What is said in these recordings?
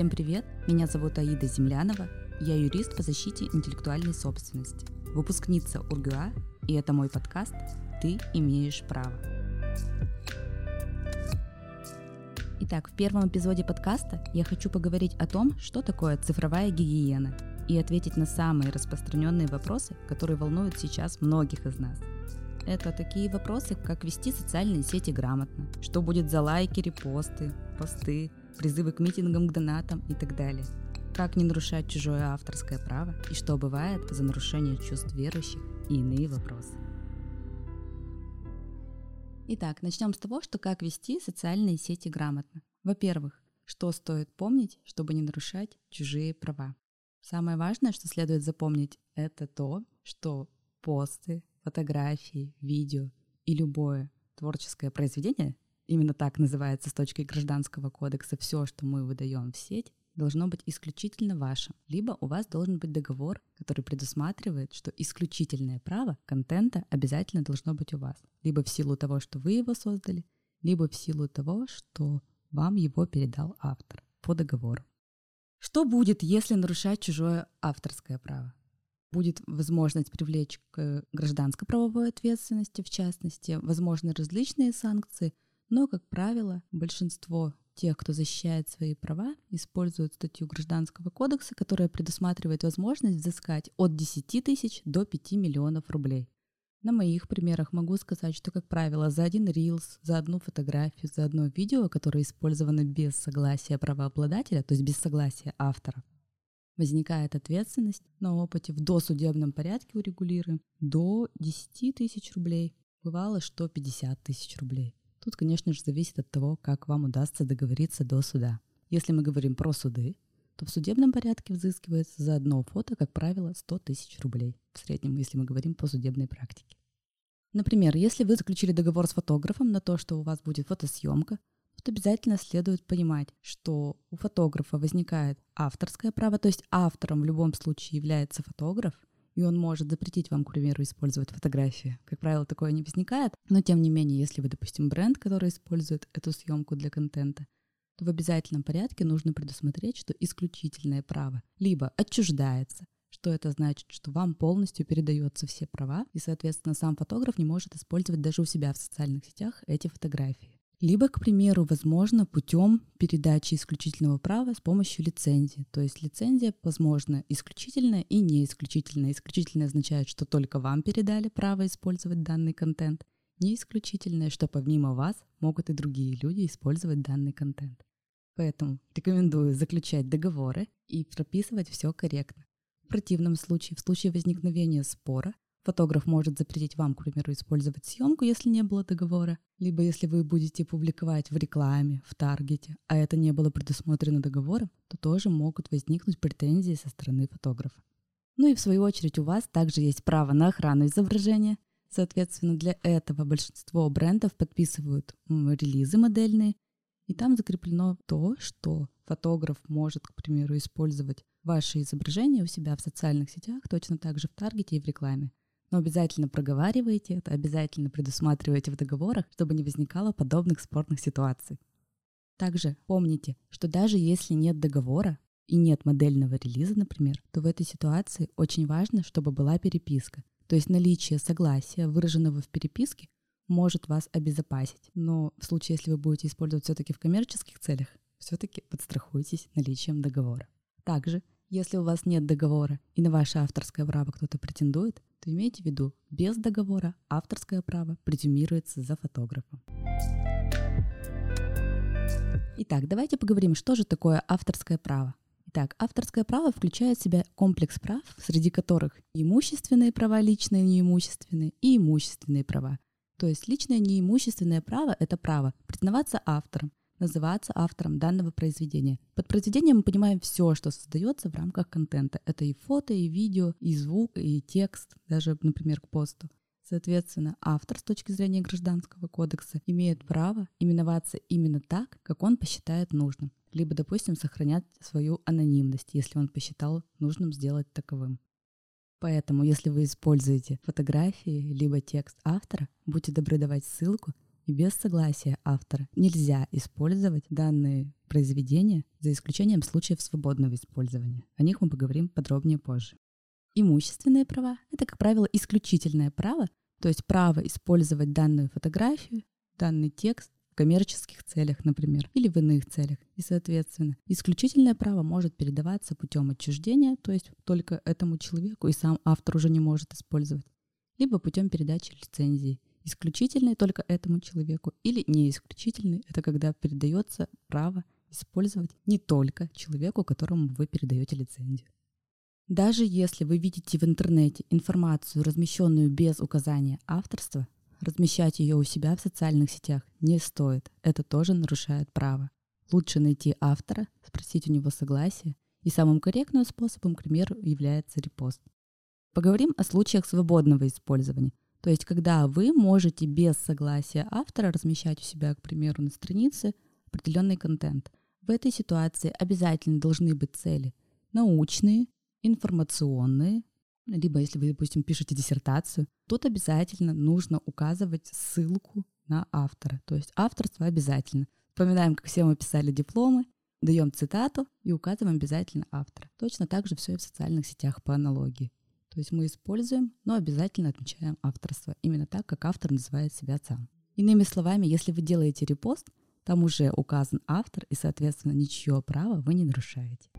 Всем привет! Меня зовут Аида Землянова. Я юрист по защите интеллектуальной собственности, выпускница УрГУА, и это мой подкаст «Ты имеешь право». Итак, в первом эпизоде подкаста я хочу поговорить о том, что такое цифровая гигиена, и ответить на самые распространенные вопросы, которые волнуют сейчас многих из нас. Это такие вопросы, как вести социальные сети грамотно, что будет за лайки, репосты, посты, призывы к митингам, к донатам и так далее. Как не нарушать чужое авторское право и что бывает за нарушение чувств верующих и иные вопросы. Итак, начнем с того, что как вести социальные сети грамотно. Во-первых, что стоит помнить, чтобы не нарушать чужие права. Самое важное, что следует запомнить, это то, что посты, фотографии, видео и любое творческое произведение, именно так называется с точки гражданского кодекса, все, что мы выдаем в сеть, должно быть исключительно вашим. Либо у вас должен быть договор, который предусматривает, что исключительное право контента обязательно должно быть у вас. Либо в силу того, что вы его создали, либо в силу того, что вам его передал автор по договору. Что будет, если нарушать чужое авторское право? будет возможность привлечь к гражданско-правовой ответственности, в частности, возможны различные санкции, но, как правило, большинство тех, кто защищает свои права, используют статью Гражданского кодекса, которая предусматривает возможность взыскать от 10 тысяч до 5 миллионов рублей. На моих примерах могу сказать, что, как правило, за один рилс, за одну фотографию, за одно видео, которое использовано без согласия правообладателя, то есть без согласия автора, возникает ответственность на опыте в досудебном порядке урегулируем до 10 тысяч рублей. Бывало, что 50 тысяч рублей. Тут, конечно же, зависит от того, как вам удастся договориться до суда. Если мы говорим про суды, то в судебном порядке взыскивается за одно фото, как правило, 100 тысяч рублей. В среднем, если мы говорим по судебной практике. Например, если вы заключили договор с фотографом на то, что у вас будет фотосъемка, тут обязательно следует понимать, что у фотографа возникает авторское право, то есть автором в любом случае является фотограф, и он может запретить вам, к примеру, использовать фотографии. Как правило, такое не возникает, но тем не менее, если вы, допустим, бренд, который использует эту съемку для контента, то в обязательном порядке нужно предусмотреть, что исключительное право либо отчуждается, что это значит, что вам полностью передаются все права, и, соответственно, сам фотограф не может использовать даже у себя в социальных сетях эти фотографии. Либо, к примеру, возможно, путем передачи исключительного права с помощью лицензии. То есть лицензия, возможно, исключительная и не исключительная. Исключительная означает, что только вам передали право использовать данный контент. Не исключительное, что помимо вас могут и другие люди использовать данный контент. Поэтому рекомендую заключать договоры и прописывать все корректно. В противном случае, в случае возникновения спора, Фотограф может запретить вам, к примеру, использовать съемку, если не было договора, либо если вы будете публиковать в рекламе, в таргете, а это не было предусмотрено договором, то тоже могут возникнуть претензии со стороны фотографа. Ну и в свою очередь у вас также есть право на охрану изображения. Соответственно, для этого большинство брендов подписывают релизы модельные, и там закреплено то, что фотограф может, к примеру, использовать ваши изображения у себя в социальных сетях, точно так же в таргете и в рекламе но обязательно проговаривайте это, обязательно предусматривайте в договорах, чтобы не возникало подобных спорных ситуаций. Также помните, что даже если нет договора и нет модельного релиза, например, то в этой ситуации очень важно, чтобы была переписка. То есть наличие согласия, выраженного в переписке, может вас обезопасить. Но в случае, если вы будете использовать все-таки в коммерческих целях, все-таки подстрахуйтесь наличием договора. Также, если у вас нет договора и на ваше авторское право кто-то претендует, то имейте в виду, без договора авторское право презюмируется за фотографом. Итак, давайте поговорим, что же такое авторское право. Итак, авторское право включает в себя комплекс прав, среди которых имущественные права, личные неимущественные и имущественные права. То есть личное неимущественное право – это право признаваться автором, называться автором данного произведения. Под произведением мы понимаем все, что создается в рамках контента. Это и фото, и видео, и звук, и текст, даже, например, к посту. Соответственно, автор с точки зрения Гражданского кодекса имеет право именоваться именно так, как он посчитает нужным, либо, допустим, сохранять свою анонимность, если он посчитал нужным сделать таковым. Поэтому, если вы используете фотографии либо текст автора, будьте добры давать ссылку и без согласия автора нельзя использовать данные произведения, за исключением случаев свободного использования. О них мы поговорим подробнее позже. Имущественные права — это, как правило, исключительное право, то есть право использовать данную фотографию, данный текст в коммерческих целях, например, или в иных целях. И, соответственно, исключительное право может передаваться путем отчуждения, то есть только этому человеку, и сам автор уже не может использовать, либо путем передачи лицензии. Исключительный только этому человеку или не исключительный, это когда передается право использовать не только человеку, которому вы передаете лицензию. Даже если вы видите в интернете информацию, размещенную без указания авторства, размещать ее у себя в социальных сетях не стоит. Это тоже нарушает право. Лучше найти автора, спросить у него согласия, и самым корректным способом, к примеру, является репост. Поговорим о случаях свободного использования. То есть, когда вы можете без согласия автора размещать у себя, к примеру, на странице определенный контент. В этой ситуации обязательно должны быть цели научные, информационные, либо если вы, допустим, пишете диссертацию, тут обязательно нужно указывать ссылку на автора. То есть авторство обязательно. Вспоминаем, как все мы писали дипломы, даем цитату и указываем обязательно автора. Точно так же все и в социальных сетях по аналогии. То есть мы используем, но обязательно отмечаем авторство, именно так, как автор называет себя сам. Иными словами, если вы делаете репост, там уже указан автор, и, соответственно, ничье право вы не нарушаете.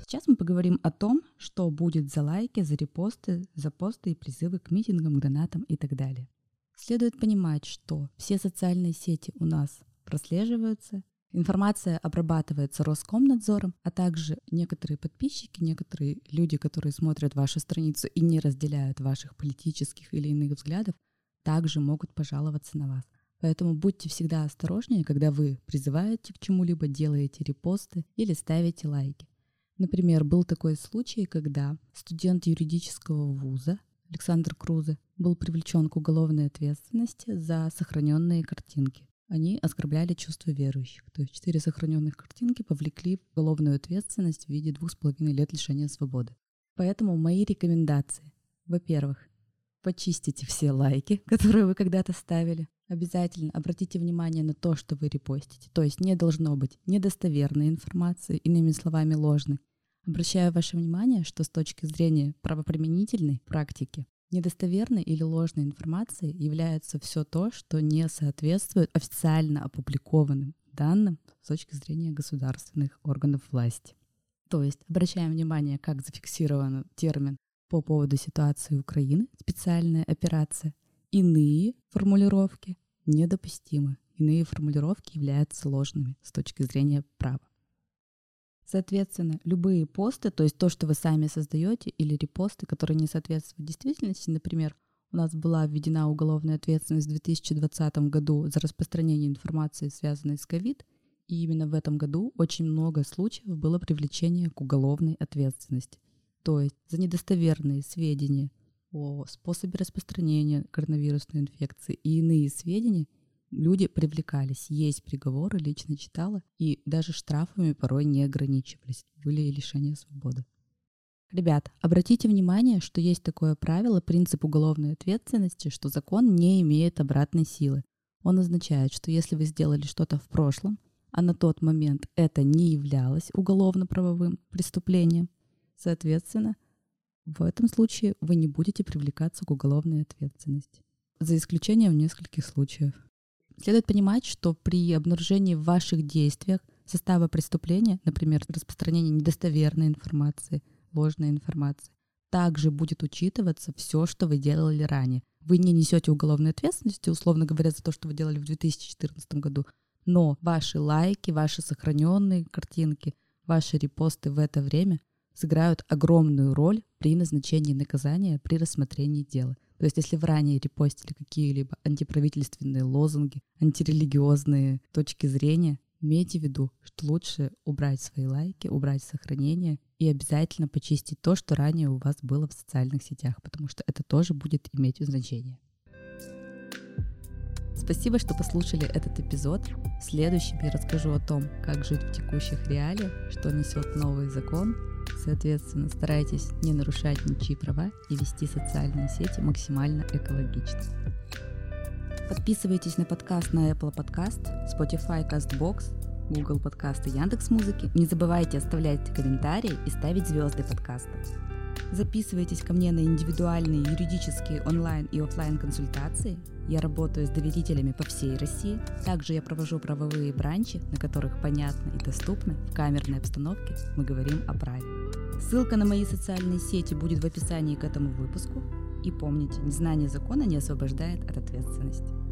Сейчас мы поговорим о том, что будет за лайки, за репосты, за посты и призывы к митингам, гранатам и так далее. Следует понимать, что все социальные сети у нас прослеживаются, информация обрабатывается Роскомнадзором, а также некоторые подписчики, некоторые люди, которые смотрят вашу страницу и не разделяют ваших политических или иных взглядов, также могут пожаловаться на вас. Поэтому будьте всегда осторожнее, когда вы призываете к чему-либо, делаете репосты или ставите лайки. Например, был такой случай, когда студент юридического вуза Александр Крузе был привлечен к уголовной ответственности за сохраненные картинки. Они оскорбляли чувства верующих. То есть четыре сохраненных картинки повлекли уголовную ответственность в виде двух с половиной лет лишения свободы. Поэтому мои рекомендации. Во-первых, почистите все лайки, которые вы когда-то ставили. Обязательно обратите внимание на то, что вы репостите. То есть не должно быть недостоверной информации, иными словами, ложной. Обращаю ваше внимание, что с точки зрения правоприменительной практики недостоверной или ложной информацией является все то, что не соответствует официально опубликованным данным с точки зрения государственных органов власти. То есть обращаем внимание, как зафиксирован термин по поводу ситуации Украины, специальная операция. Иные формулировки недопустимы. Иные формулировки являются ложными с точки зрения права. Соответственно, любые посты, то есть то, что вы сами создаете, или репосты, которые не соответствуют действительности, например, у нас была введена уголовная ответственность в 2020 году за распространение информации, связанной с ковид, и именно в этом году очень много случаев было привлечение к уголовной ответственности. То есть за недостоверные сведения о способе распространения коронавирусной инфекции и иные сведения люди привлекались. Есть приговоры, лично читала, и даже штрафами порой не ограничивались. Были лишения свободы. Ребят, обратите внимание, что есть такое правило, принцип уголовной ответственности, что закон не имеет обратной силы. Он означает, что если вы сделали что-то в прошлом, а на тот момент это не являлось уголовно-правовым преступлением, соответственно, в этом случае вы не будете привлекаться к уголовной ответственности. За исключением нескольких случаев. Следует понимать, что при обнаружении в ваших действиях состава преступления, например, распространение недостоверной информации, ложной информации, также будет учитываться все, что вы делали ранее. Вы не несете уголовной ответственности, условно говоря, за то, что вы делали в 2014 году, но ваши лайки, ваши сохраненные картинки, ваши репосты в это время сыграют огромную роль при назначении наказания при рассмотрении дела. То есть если вы ранее репостили какие-либо антиправительственные лозунги, антирелигиозные точки зрения, имейте в виду, что лучше убрать свои лайки, убрать сохранение и обязательно почистить то, что ранее у вас было в социальных сетях, потому что это тоже будет иметь значение. Спасибо, что послушали этот эпизод. В следующем я расскажу о том, как жить в текущих реалиях, что несет новый закон Соответственно, старайтесь не нарушать ничьи права и вести социальные сети максимально экологично. Подписывайтесь на подкаст на Apple Podcast, Spotify, CastBox, Google Подкаст и Яндекс Музыки. Не забывайте оставлять комментарии и ставить звезды подкаста. Записывайтесь ко мне на индивидуальные юридические онлайн и офлайн консультации. Я работаю с доверителями по всей России. Также я провожу правовые бранчи, на которых понятно и доступно в камерной обстановке мы говорим о праве. Ссылка на мои социальные сети будет в описании к этому выпуску. И помните, незнание закона не освобождает от ответственности.